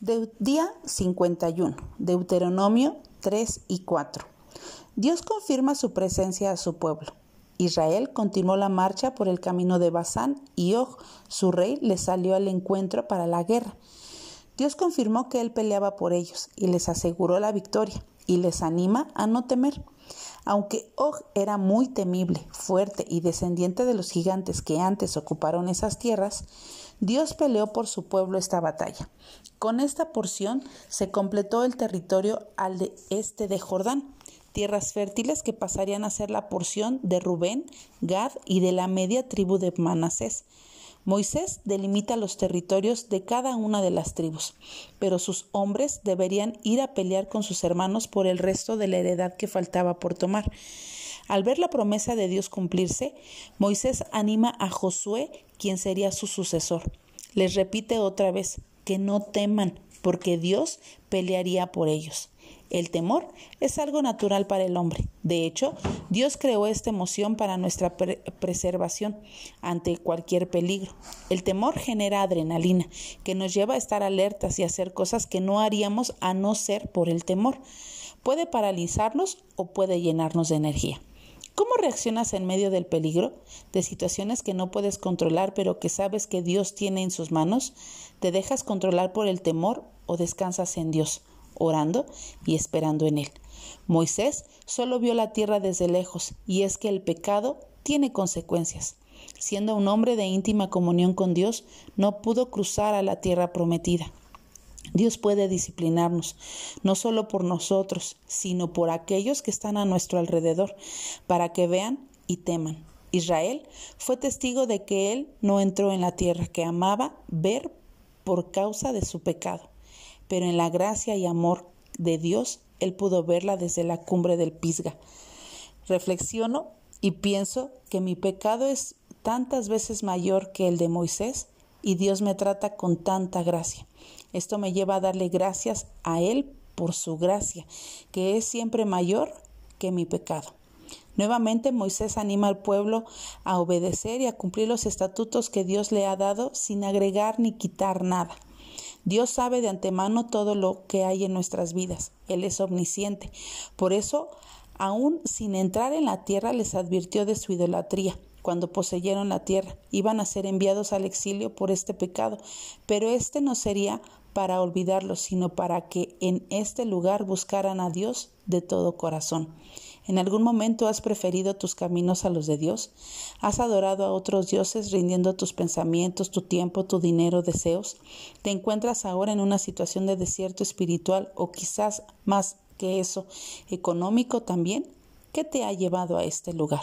día 51, Deuteronomio 3 y 4. Dios confirma su presencia a su pueblo. Israel continuó la marcha por el camino de Basán y Og, su rey, le salió al encuentro para la guerra. Dios confirmó que él peleaba por ellos y les aseguró la victoria y les anima a no temer. Aunque Og era muy temible, fuerte y descendiente de los gigantes que antes ocuparon esas tierras, Dios peleó por su pueblo esta batalla. Con esta porción se completó el territorio al este de Jordán, tierras fértiles que pasarían a ser la porción de Rubén, Gad y de la media tribu de Manasés. Moisés delimita los territorios de cada una de las tribus, pero sus hombres deberían ir a pelear con sus hermanos por el resto de la heredad que faltaba por tomar. Al ver la promesa de Dios cumplirse, Moisés anima a Josué, quien sería su sucesor. Les repite otra vez que no teman, porque Dios pelearía por ellos. El temor es algo natural para el hombre. De hecho, Dios creó esta emoción para nuestra preservación ante cualquier peligro. El temor genera adrenalina, que nos lleva a estar alertas y hacer cosas que no haríamos a no ser por el temor. Puede paralizarnos o puede llenarnos de energía. ¿Cómo reaccionas en medio del peligro, de situaciones que no puedes controlar pero que sabes que Dios tiene en sus manos? ¿Te dejas controlar por el temor o descansas en Dios, orando y esperando en Él? Moisés solo vio la tierra desde lejos y es que el pecado tiene consecuencias. Siendo un hombre de íntima comunión con Dios, no pudo cruzar a la tierra prometida. Dios puede disciplinarnos, no solo por nosotros, sino por aquellos que están a nuestro alrededor, para que vean y teman. Israel fue testigo de que él no entró en la tierra que amaba ver por causa de su pecado, pero en la gracia y amor de Dios él pudo verla desde la cumbre del Pisga. Reflexiono y pienso que mi pecado es tantas veces mayor que el de Moisés y Dios me trata con tanta gracia. Esto me lleva a darle gracias a Él por su gracia, que es siempre mayor que mi pecado. Nuevamente Moisés anima al pueblo a obedecer y a cumplir los estatutos que Dios le ha dado sin agregar ni quitar nada. Dios sabe de antemano todo lo que hay en nuestras vidas. Él es omnisciente. Por eso, aún sin entrar en la tierra, les advirtió de su idolatría cuando poseyeron la tierra. Iban a ser enviados al exilio por este pecado, pero este no sería para olvidarlos, sino para que en este lugar buscaran a Dios de todo corazón. ¿En algún momento has preferido tus caminos a los de Dios? ¿Has adorado a otros dioses rindiendo tus pensamientos, tu tiempo, tu dinero, deseos? ¿Te encuentras ahora en una situación de desierto espiritual o quizás más que eso, económico también? ¿Qué te ha llevado a este lugar?